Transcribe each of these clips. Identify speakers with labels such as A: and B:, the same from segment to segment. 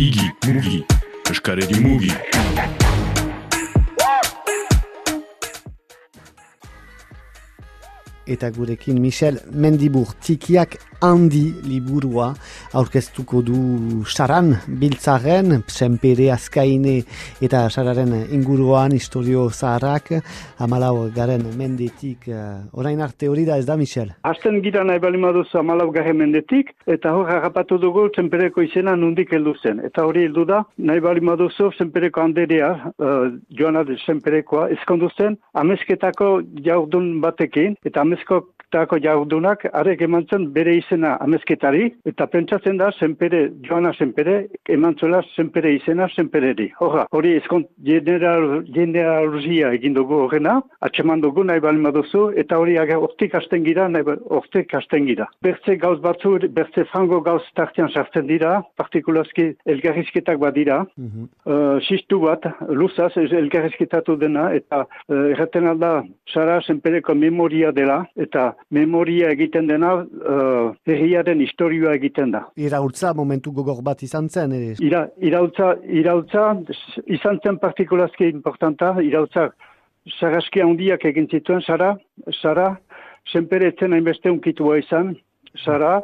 A: Igi, mugi, eskaredi mugi.
B: eta gurekin Michel Mendibur tikiak handi liburua aurkeztuko du saran biltzaren, senpere azkaine eta sararen inguruan historio zaharrak amalau garen mendetik uh, orain arte hori da ez da Michel?
C: Asten gira nahi bali maduz amalau garen mendetik eta hor harrapatu dugu senpereko izena nundik heldu zen eta hori heldu da nahi bali maduzu senpereko handerea uh, joana de senperekoa eskondu zen amezketako jaurdun batekin eta amezketako jaurdunak arek emantzen bere izena amezketari, eta pentsatzen da, senpere, joana senpere, eman zuela senpere izena senpereri. Horra, hori eskont general, generaluzia egin dugu horrena, atseman dugu nahi bali maduzu, eta hori aga ortik hasten gira, nahi ortik hasten gira. Bertze gauz batzu, bertze fango gauz tartian sartzen dira, partikulazki elgarrizketak bat dira, mm -hmm. uh, sistu bat, luzaz, elgarrizketatu dena, eta uh, erraten alda, sara senpereko memoria dela, eta memoria egiten dena, uh, herriaren historioa egiten da.
B: Iraultza momentu gogor bat izan zen, ere?
C: Ira, iraultza, iraultza izan zen partikulazki importanta, iraultza saraskia handiak egin zituen, Sara, Sara, senpere etzen hainbeste unkitua izan, Sara,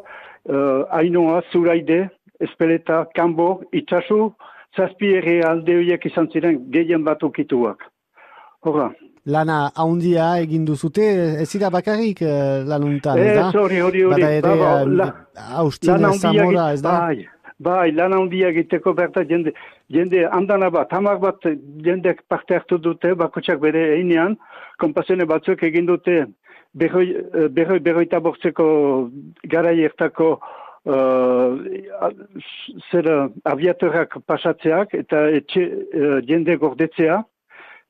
C: uh, Ainoa, Zuraide, Espeleta, Kambo, Itxasu, zazpi ere alde izan ziren gehien bat unkituak. Horra,
B: lana haundia egin duzute, ez zira bakarrik uh, lanuntan, ez da?
C: Ez, hori, hori, hori.
B: Bada ere, ba, ba, haustin zamora, ez da?
C: Bai, bai, lan haundia egiteko berta jende, jende andana bat, hamar bat jende parte hartu dute, bakotxak bere einean, kompasione batzuk egin dute, berroi, eh, berroi, berroi tabortzeko garai ertako Uh, zer aviatorak pasatzeak eta etxe, uh, jende gordetzea,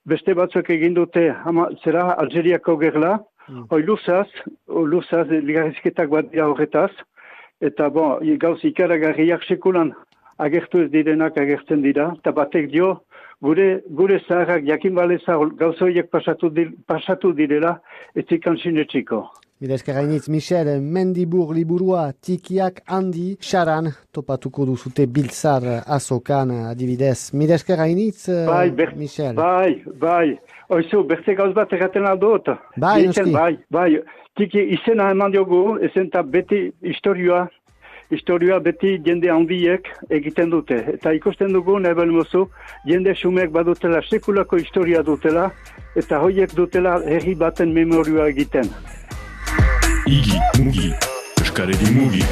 C: beste batzuk egin dute ama, zera Algeriako gerla, mm. hoi luzaz, luzaz ligarrizketak bat dira horretaz, eta bon, gauz ikaragarriak sekulan agertu ez direnak agertzen dira, eta batek dio, gure, gure zaharrak jakin baleza gauzoiek pasatu, pasatu direla, ez zikan sinetxiko.
B: Bidezka gainitz, Michel, mendibur liburua tikiak handi xaran topatuko duzute biltzar azokan adibidez. Bidezka gainitz,
C: bai, ber,
B: Michel?
C: Bai, bai. Oizu, berze gauz bat erraten aldot.
B: Bai, noski.
C: Bai, bai. Tiki izena eman diogu, ezen beti historioa, historioa beti jende handiek egiten dute. Eta ikusten dugu, nebel mozu, jende sumek badutela sekulako historia dutela, eta hoiek dutela herri baten memorioa egiten.
A: Igi, mugi, eskaredi mugi.